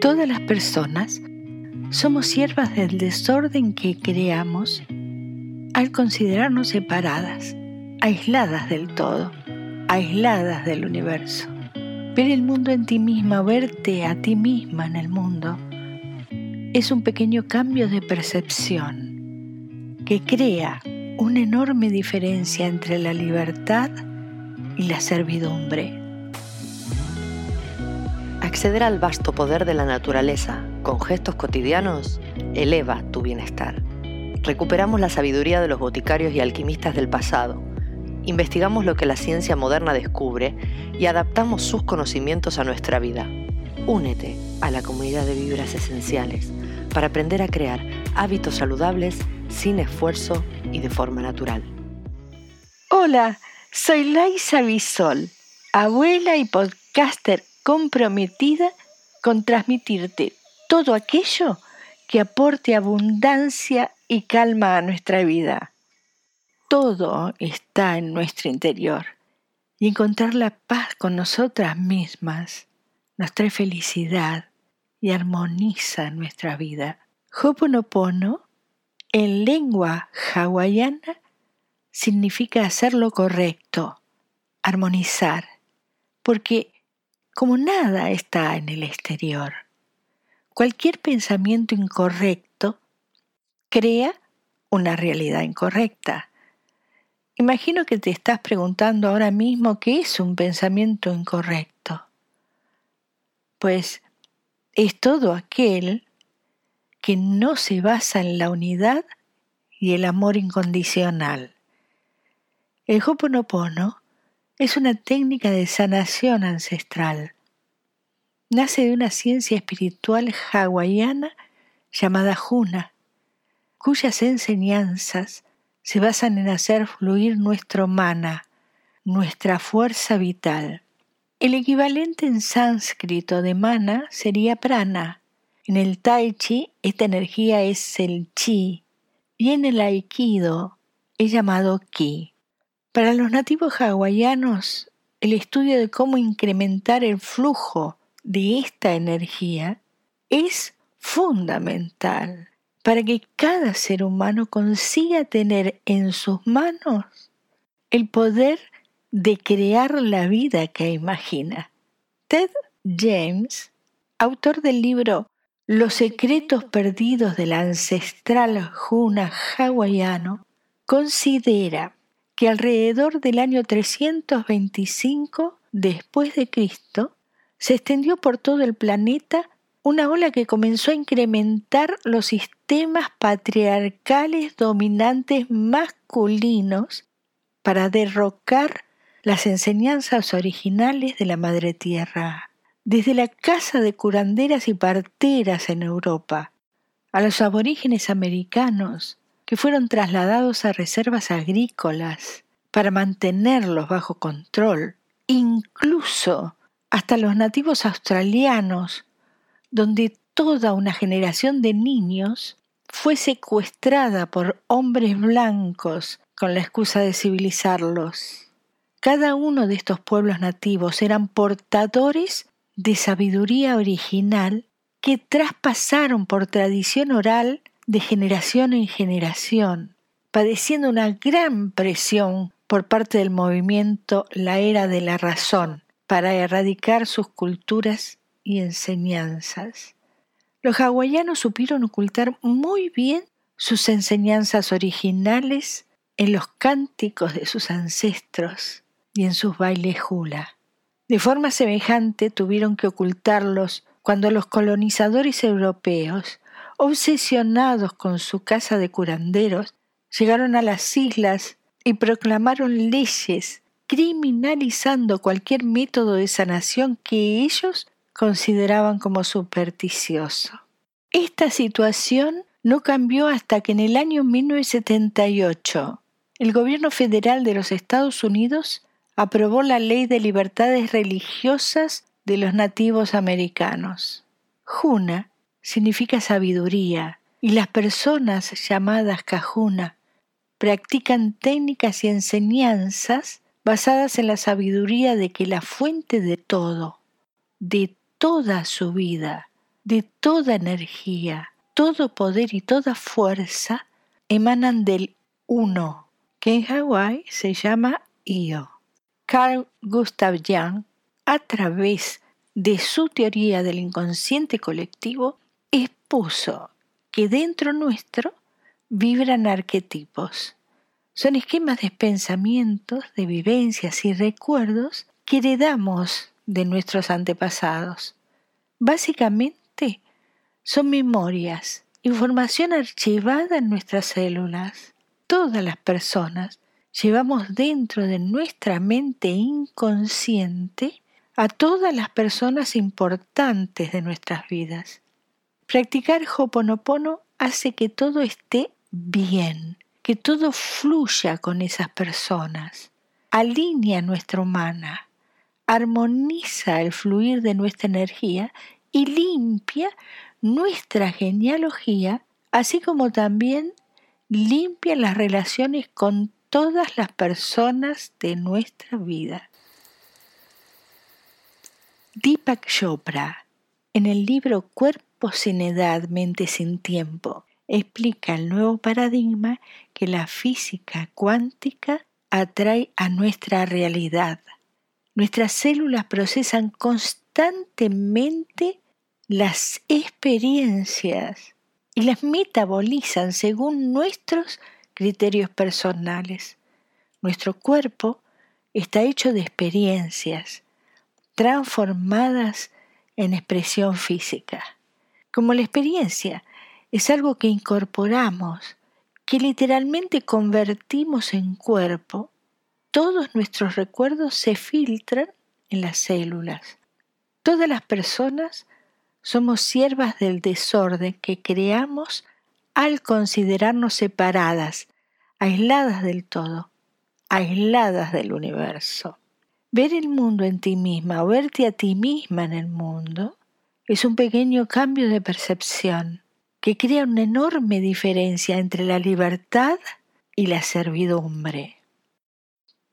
Todas las personas somos siervas del desorden que creamos al considerarnos separadas, aisladas del todo, aisladas del universo. Ver el mundo en ti misma, verte a ti misma en el mundo, es un pequeño cambio de percepción que crea una enorme diferencia entre la libertad y la servidumbre. Acceder al vasto poder de la naturaleza con gestos cotidianos eleva tu bienestar. Recuperamos la sabiduría de los boticarios y alquimistas del pasado, investigamos lo que la ciencia moderna descubre y adaptamos sus conocimientos a nuestra vida. Únete a la comunidad de vibras esenciales para aprender a crear hábitos saludables sin esfuerzo y de forma natural. Hola, soy Laisa Bisol, abuela y podcaster comprometida con transmitirte todo aquello que aporte abundancia y calma a nuestra vida. Todo está en nuestro interior y encontrar la paz con nosotras mismas nos trae felicidad y armoniza nuestra vida. Hoponopono, en lengua hawaiana, significa hacer lo correcto, armonizar, porque como nada está en el exterior, cualquier pensamiento incorrecto crea una realidad incorrecta. Imagino que te estás preguntando ahora mismo qué es un pensamiento incorrecto. Pues es todo aquel que no se basa en la unidad y el amor incondicional. El Hoponopono es una técnica de sanación ancestral. Nace de una ciencia espiritual hawaiana llamada Huna, cuyas enseñanzas se basan en hacer fluir nuestro mana, nuestra fuerza vital. El equivalente en sánscrito de mana sería prana. En el tai chi esta energía es el chi y en el aikido es llamado ki. Para los nativos hawaianos, el estudio de cómo incrementar el flujo de esta energía es fundamental para que cada ser humano consiga tener en sus manos el poder de crear la vida que imagina. Ted James, autor del libro Los secretos perdidos del ancestral Juna hawaiano, considera que alrededor del año 325 después de Cristo se extendió por todo el planeta una ola que comenzó a incrementar los sistemas patriarcales dominantes masculinos para derrocar las enseñanzas originales de la Madre Tierra, desde la casa de curanderas y parteras en Europa, a los aborígenes americanos que fueron trasladados a reservas agrícolas para mantenerlos bajo control, incluso hasta los nativos australianos, donde toda una generación de niños fue secuestrada por hombres blancos con la excusa de civilizarlos. Cada uno de estos pueblos nativos eran portadores de sabiduría original que traspasaron por tradición oral de generación en generación, padeciendo una gran presión por parte del movimiento La Era de la Razón para erradicar sus culturas y enseñanzas. Los hawaianos supieron ocultar muy bien sus enseñanzas originales en los cánticos de sus ancestros y en sus bailes hula. De forma semejante tuvieron que ocultarlos cuando los colonizadores europeos, obsesionados con su casa de curanderos, llegaron a las islas y proclamaron leyes criminalizando cualquier método de sanación que ellos consideraban como supersticioso. Esta situación no cambió hasta que en el año 1978 el gobierno federal de los Estados Unidos aprobó la Ley de Libertades Religiosas de los Nativos Americanos. Juna significa sabiduría y las personas llamadas Cajuna practican técnicas y enseñanzas basadas en la sabiduría de que la fuente de todo, de toda su vida, de toda energía, todo poder y toda fuerza emanan del uno, que en Hawái se llama Io. Carl Gustav Jung, a través de su teoría del inconsciente colectivo, que dentro nuestro vibran arquetipos. Son esquemas de pensamientos, de vivencias y recuerdos que heredamos de nuestros antepasados. Básicamente, son memorias, información archivada en nuestras células. Todas las personas llevamos dentro de nuestra mente inconsciente a todas las personas importantes de nuestras vidas. Practicar Hoponopono hace que todo esté bien, que todo fluya con esas personas, alinea nuestra humana, armoniza el fluir de nuestra energía y limpia nuestra genealogía, así como también limpia las relaciones con todas las personas de nuestra vida. Deepak Chopra, en el libro Cuerpo sin edad, mente sin tiempo, explica el nuevo paradigma que la física cuántica atrae a nuestra realidad. Nuestras células procesan constantemente las experiencias y las metabolizan según nuestros criterios personales. Nuestro cuerpo está hecho de experiencias transformadas en expresión física. Como la experiencia es algo que incorporamos, que literalmente convertimos en cuerpo, todos nuestros recuerdos se filtran en las células. Todas las personas somos siervas del desorden que creamos al considerarnos separadas, aisladas del todo, aisladas del universo. Ver el mundo en ti misma o verte a ti misma en el mundo es un pequeño cambio de percepción que crea una enorme diferencia entre la libertad y la servidumbre.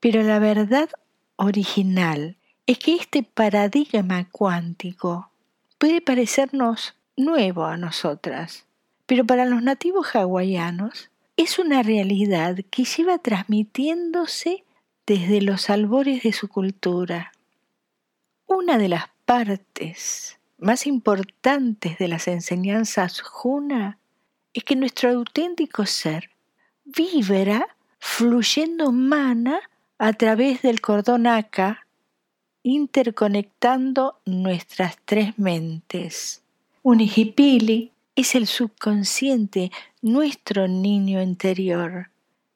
Pero la verdad original es que este paradigma cuántico puede parecernos nuevo a nosotras, pero para los nativos hawaianos es una realidad que lleva transmitiéndose desde los albores de su cultura. Una de las partes más importantes de las enseñanzas Juna es que nuestro auténtico ser vibra fluyendo mana a través del cordón Aka interconectando nuestras tres mentes. Unihipili es el subconsciente, nuestro niño interior.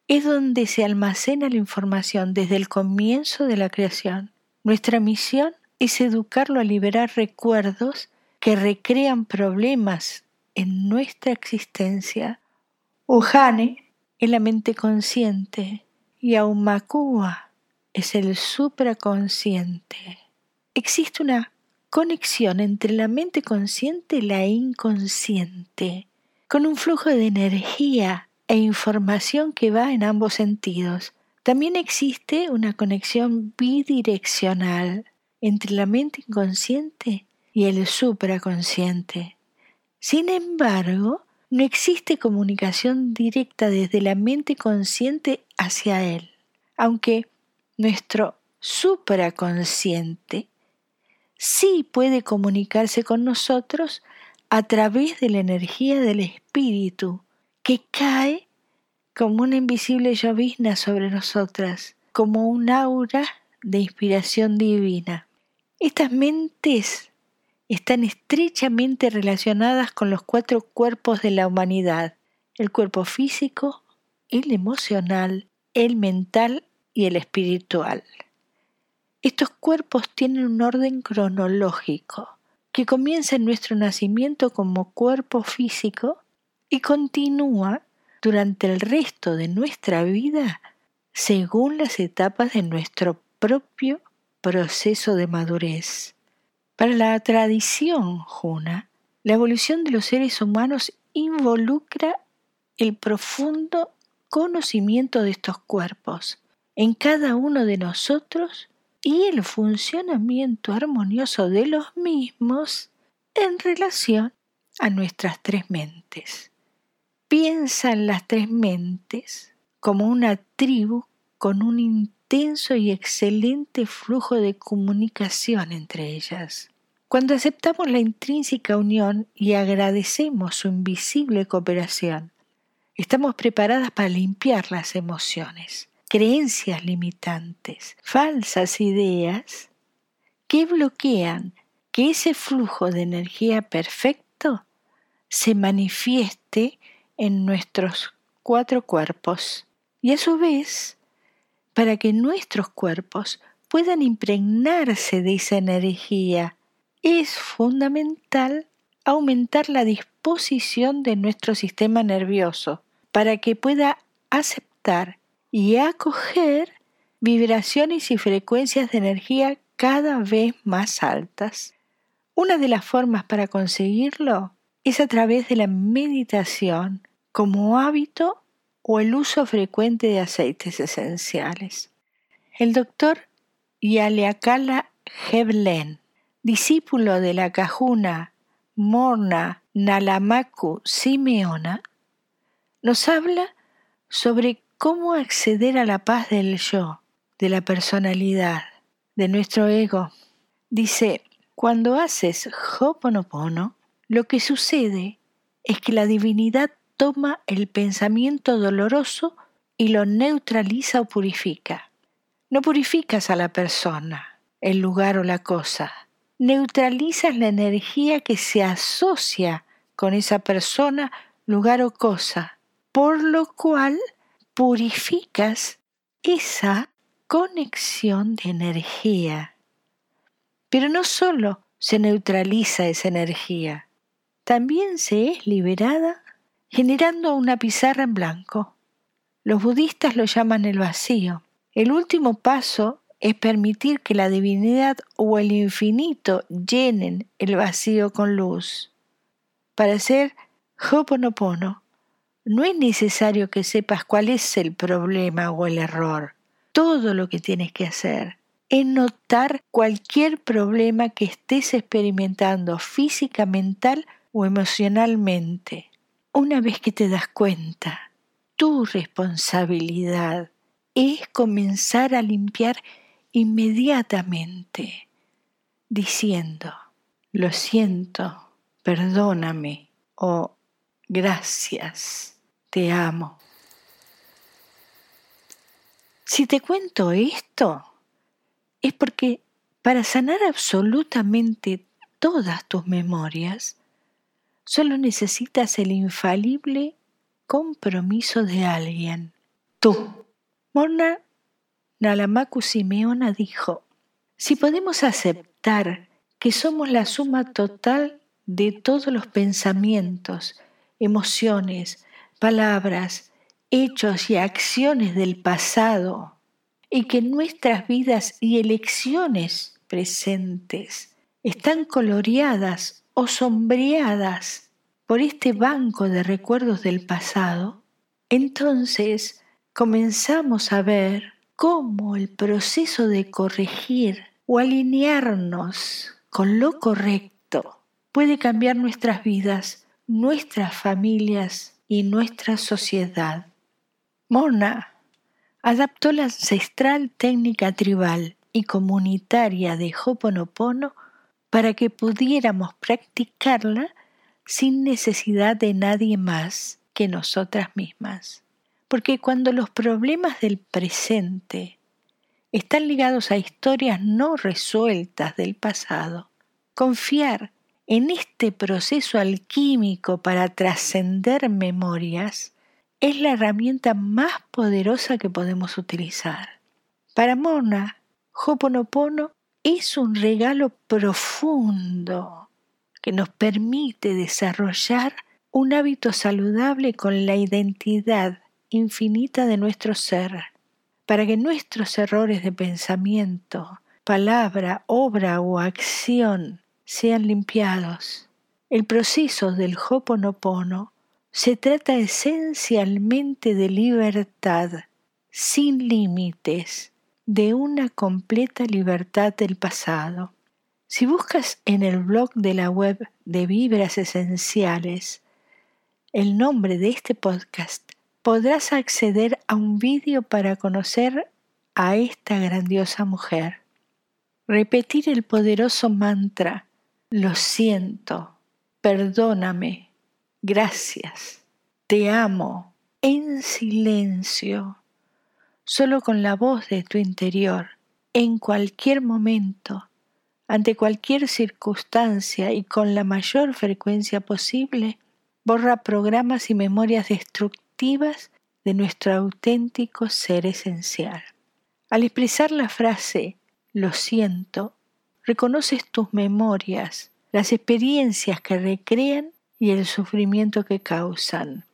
Es donde se almacena la información desde el comienzo de la creación. Nuestra misión es educarlo a liberar recuerdos que recrean problemas en nuestra existencia. Ohane es la mente consciente y Aumakua es el supraconsciente. Existe una conexión entre la mente consciente y la inconsciente, con un flujo de energía e información que va en ambos sentidos. También existe una conexión bidireccional entre la mente inconsciente y el supraconsciente. Sin embargo, no existe comunicación directa desde la mente consciente hacia él, aunque nuestro supraconsciente sí puede comunicarse con nosotros a través de la energía del espíritu que cae como una invisible llovizna sobre nosotras, como un aura de inspiración divina. Estas mentes están estrechamente relacionadas con los cuatro cuerpos de la humanidad, el cuerpo físico, el emocional, el mental y el espiritual. Estos cuerpos tienen un orden cronológico que comienza en nuestro nacimiento como cuerpo físico y continúa durante el resto de nuestra vida según las etapas de nuestro propio proceso de madurez. Para la tradición juna, la evolución de los seres humanos involucra el profundo conocimiento de estos cuerpos, en cada uno de nosotros y el funcionamiento armonioso de los mismos en relación a nuestras tres mentes. Piensa en las tres mentes como una tribu con un intenso y excelente flujo de comunicación entre ellas. Cuando aceptamos la intrínseca unión y agradecemos su invisible cooperación, estamos preparadas para limpiar las emociones, creencias limitantes, falsas ideas que bloquean que ese flujo de energía perfecto se manifieste en nuestros cuatro cuerpos y a su vez para que nuestros cuerpos puedan impregnarse de esa energía es fundamental aumentar la disposición de nuestro sistema nervioso para que pueda aceptar y acoger vibraciones y frecuencias de energía cada vez más altas. Una de las formas para conseguirlo es a través de la meditación como hábito o el uso frecuente de aceites esenciales. El doctor Yaleakala Heblen, discípulo de la cajuna Morna Nalamaku Simeona, nos habla sobre cómo acceder a la paz del yo, de la personalidad, de nuestro ego. Dice, cuando haces Hoponopono, lo que sucede es que la divinidad toma el pensamiento doloroso y lo neutraliza o purifica. No purificas a la persona, el lugar o la cosa. Neutralizas la energía que se asocia con esa persona, lugar o cosa, por lo cual purificas esa conexión de energía. Pero no solo se neutraliza esa energía, también se es liberada generando una pizarra en blanco. Los budistas lo llaman el vacío. El último paso es permitir que la divinidad o el infinito llenen el vacío con luz. Para hacer Hoponopono, no es necesario que sepas cuál es el problema o el error. Todo lo que tienes que hacer es notar cualquier problema que estés experimentando física, mental o emocionalmente. Una vez que te das cuenta, tu responsabilidad es comenzar a limpiar inmediatamente, diciendo, lo siento, perdóname o gracias, te amo. Si te cuento esto, es porque para sanar absolutamente todas tus memorias, Solo necesitas el infalible compromiso de alguien. Tú. Morna Nalamaku Simeona dijo, si podemos aceptar que somos la suma total de todos los pensamientos, emociones, palabras, hechos y acciones del pasado, y que nuestras vidas y elecciones presentes están coloreadas o sombreadas por este banco de recuerdos del pasado, entonces comenzamos a ver cómo el proceso de corregir o alinearnos con lo correcto puede cambiar nuestras vidas, nuestras familias y nuestra sociedad. Mona adaptó la ancestral técnica tribal y comunitaria de Hoponopono para que pudiéramos practicarla sin necesidad de nadie más que nosotras mismas. Porque cuando los problemas del presente están ligados a historias no resueltas del pasado, confiar en este proceso alquímico para trascender memorias es la herramienta más poderosa que podemos utilizar. Para Mona, Hoponopono es un regalo profundo que nos permite desarrollar un hábito saludable con la identidad infinita de nuestro ser, para que nuestros errores de pensamiento, palabra, obra o acción sean limpiados. El proceso del Hoponopono se trata esencialmente de libertad, sin límites, de una completa libertad del pasado. Si buscas en el blog de la web de Vibras Esenciales el nombre de este podcast, podrás acceder a un vídeo para conocer a esta grandiosa mujer. Repetir el poderoso mantra, lo siento, perdóname, gracias, te amo, en silencio, solo con la voz de tu interior, en cualquier momento, ante cualquier circunstancia y con la mayor frecuencia posible, borra programas y memorias destructivas de nuestro auténtico ser esencial. Al expresar la frase lo siento, reconoces tus memorias, las experiencias que recrean y el sufrimiento que causan.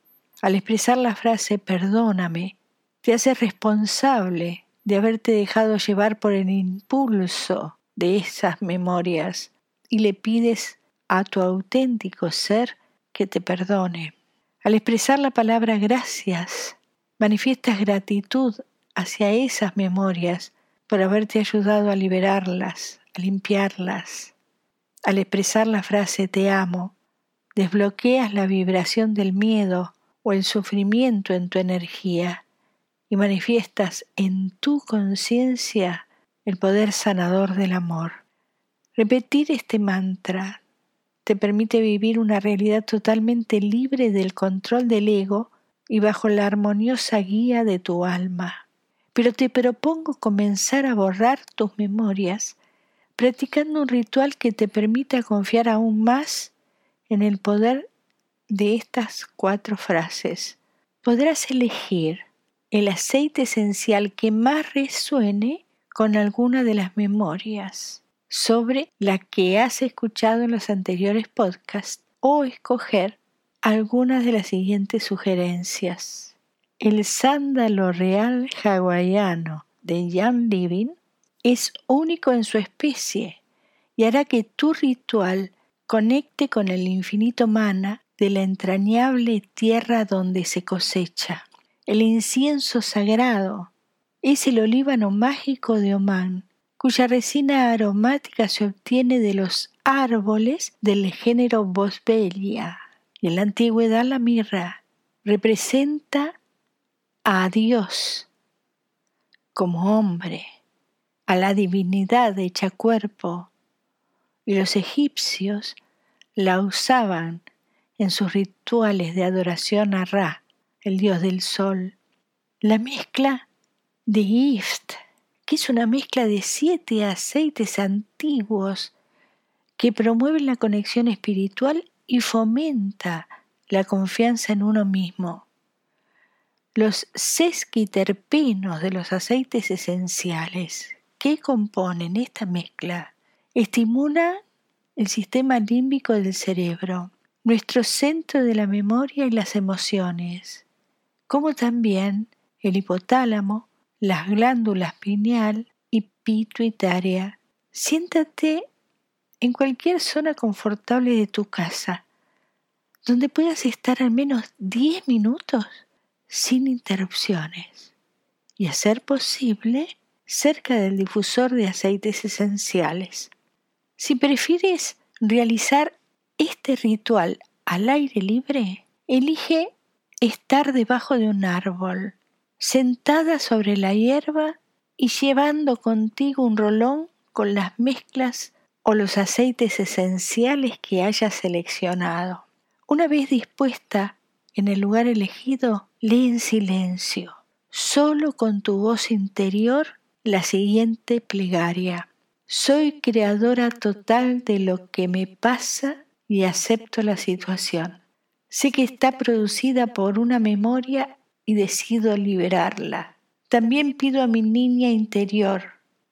Al expresar la frase perdóname, te haces responsable de haberte dejado llevar por el impulso de esas memorias y le pides a tu auténtico ser que te perdone. Al expresar la palabra gracias, manifiestas gratitud hacia esas memorias por haberte ayudado a liberarlas, a limpiarlas. Al expresar la frase te amo, desbloqueas la vibración del miedo o el sufrimiento en tu energía y manifiestas en tu conciencia el poder sanador del amor. Repetir este mantra te permite vivir una realidad totalmente libre del control del ego y bajo la armoniosa guía de tu alma. Pero te propongo comenzar a borrar tus memorias practicando un ritual que te permita confiar aún más en el poder de estas cuatro frases. Podrás elegir el aceite esencial que más resuene con alguna de las memorias sobre la que has escuchado en los anteriores podcasts o escoger algunas de las siguientes sugerencias. El sándalo real hawaiano de Jan Living es único en su especie y hará que tu ritual conecte con el infinito mana de la entrañable tierra donde se cosecha. El incienso sagrado es el olíbano mágico de Omán, cuya resina aromática se obtiene de los árboles del género Boswellia. En la antigüedad la mirra representa a Dios como hombre, a la divinidad hecha cuerpo, y los egipcios la usaban en sus rituales de adoración a Ra, el dios del sol. La mezcla de Gift, que es una mezcla de siete aceites antiguos que promueven la conexión espiritual y fomenta la confianza en uno mismo. Los sesquiterpenos de los aceites esenciales que componen esta mezcla estimulan el sistema límbico del cerebro, nuestro centro de la memoria y las emociones, como también el hipotálamo, las glándulas pineal y pituitaria. Siéntate en cualquier zona confortable de tu casa, donde puedas estar al menos 10 minutos sin interrupciones y, a ser posible, cerca del difusor de aceites esenciales. Si prefieres realizar este ritual al aire libre, elige estar debajo de un árbol sentada sobre la hierba y llevando contigo un rolón con las mezclas o los aceites esenciales que hayas seleccionado. Una vez dispuesta en el lugar elegido, lee en silencio, solo con tu voz interior, la siguiente plegaria. Soy creadora total de lo que me pasa y acepto la situación. Sé que está producida por una memoria y decido liberarla. También pido a mi niña interior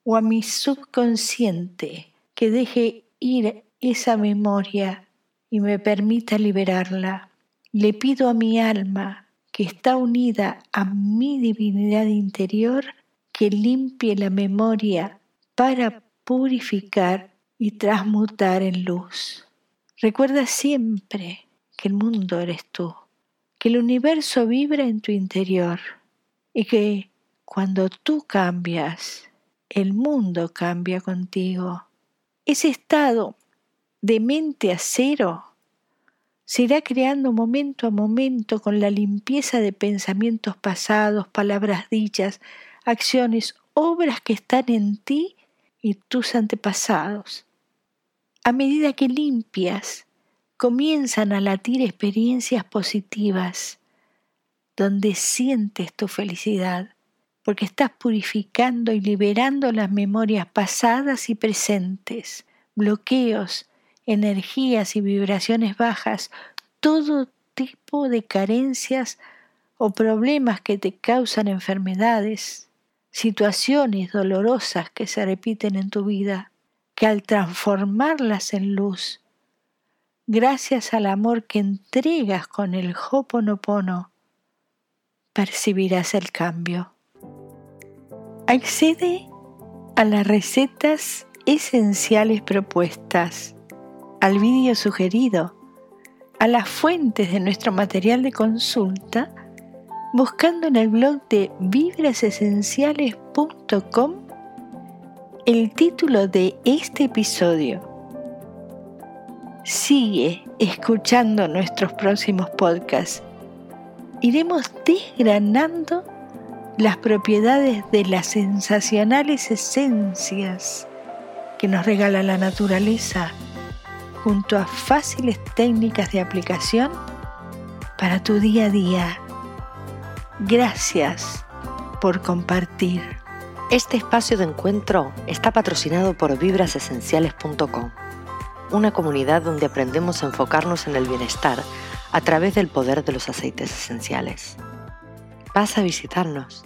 o a mi subconsciente que deje ir esa memoria y me permita liberarla. Le pido a mi alma que está unida a mi divinidad interior que limpie la memoria para purificar y transmutar en luz. Recuerda siempre que el mundo eres tú que el universo vibra en tu interior y que cuando tú cambias, el mundo cambia contigo. ese estado de mente a cero se irá creando momento a momento con la limpieza de pensamientos pasados, palabras dichas, acciones, obras que están en ti y tus antepasados. A medida que limpias, comienzan a latir experiencias positivas, donde sientes tu felicidad, porque estás purificando y liberando las memorias pasadas y presentes, bloqueos, energías y vibraciones bajas, todo tipo de carencias o problemas que te causan enfermedades, situaciones dolorosas que se repiten en tu vida, que al transformarlas en luz, gracias al amor que entregas con el Hoponopono, percibirás el cambio. Accede a las recetas esenciales propuestas al vídeo sugerido, a las fuentes de nuestro material de consulta, buscando en el blog de vibrasesenciales.com el título de este episodio. Sigue escuchando nuestros próximos podcasts. Iremos desgranando las propiedades de las sensacionales esencias que nos regala la naturaleza junto a fáciles técnicas de aplicación para tu día a día. Gracias por compartir. Este espacio de encuentro está patrocinado por vibrasesenciales.com, una comunidad donde aprendemos a enfocarnos en el bienestar a través del poder de los aceites esenciales. Vas a visitarnos.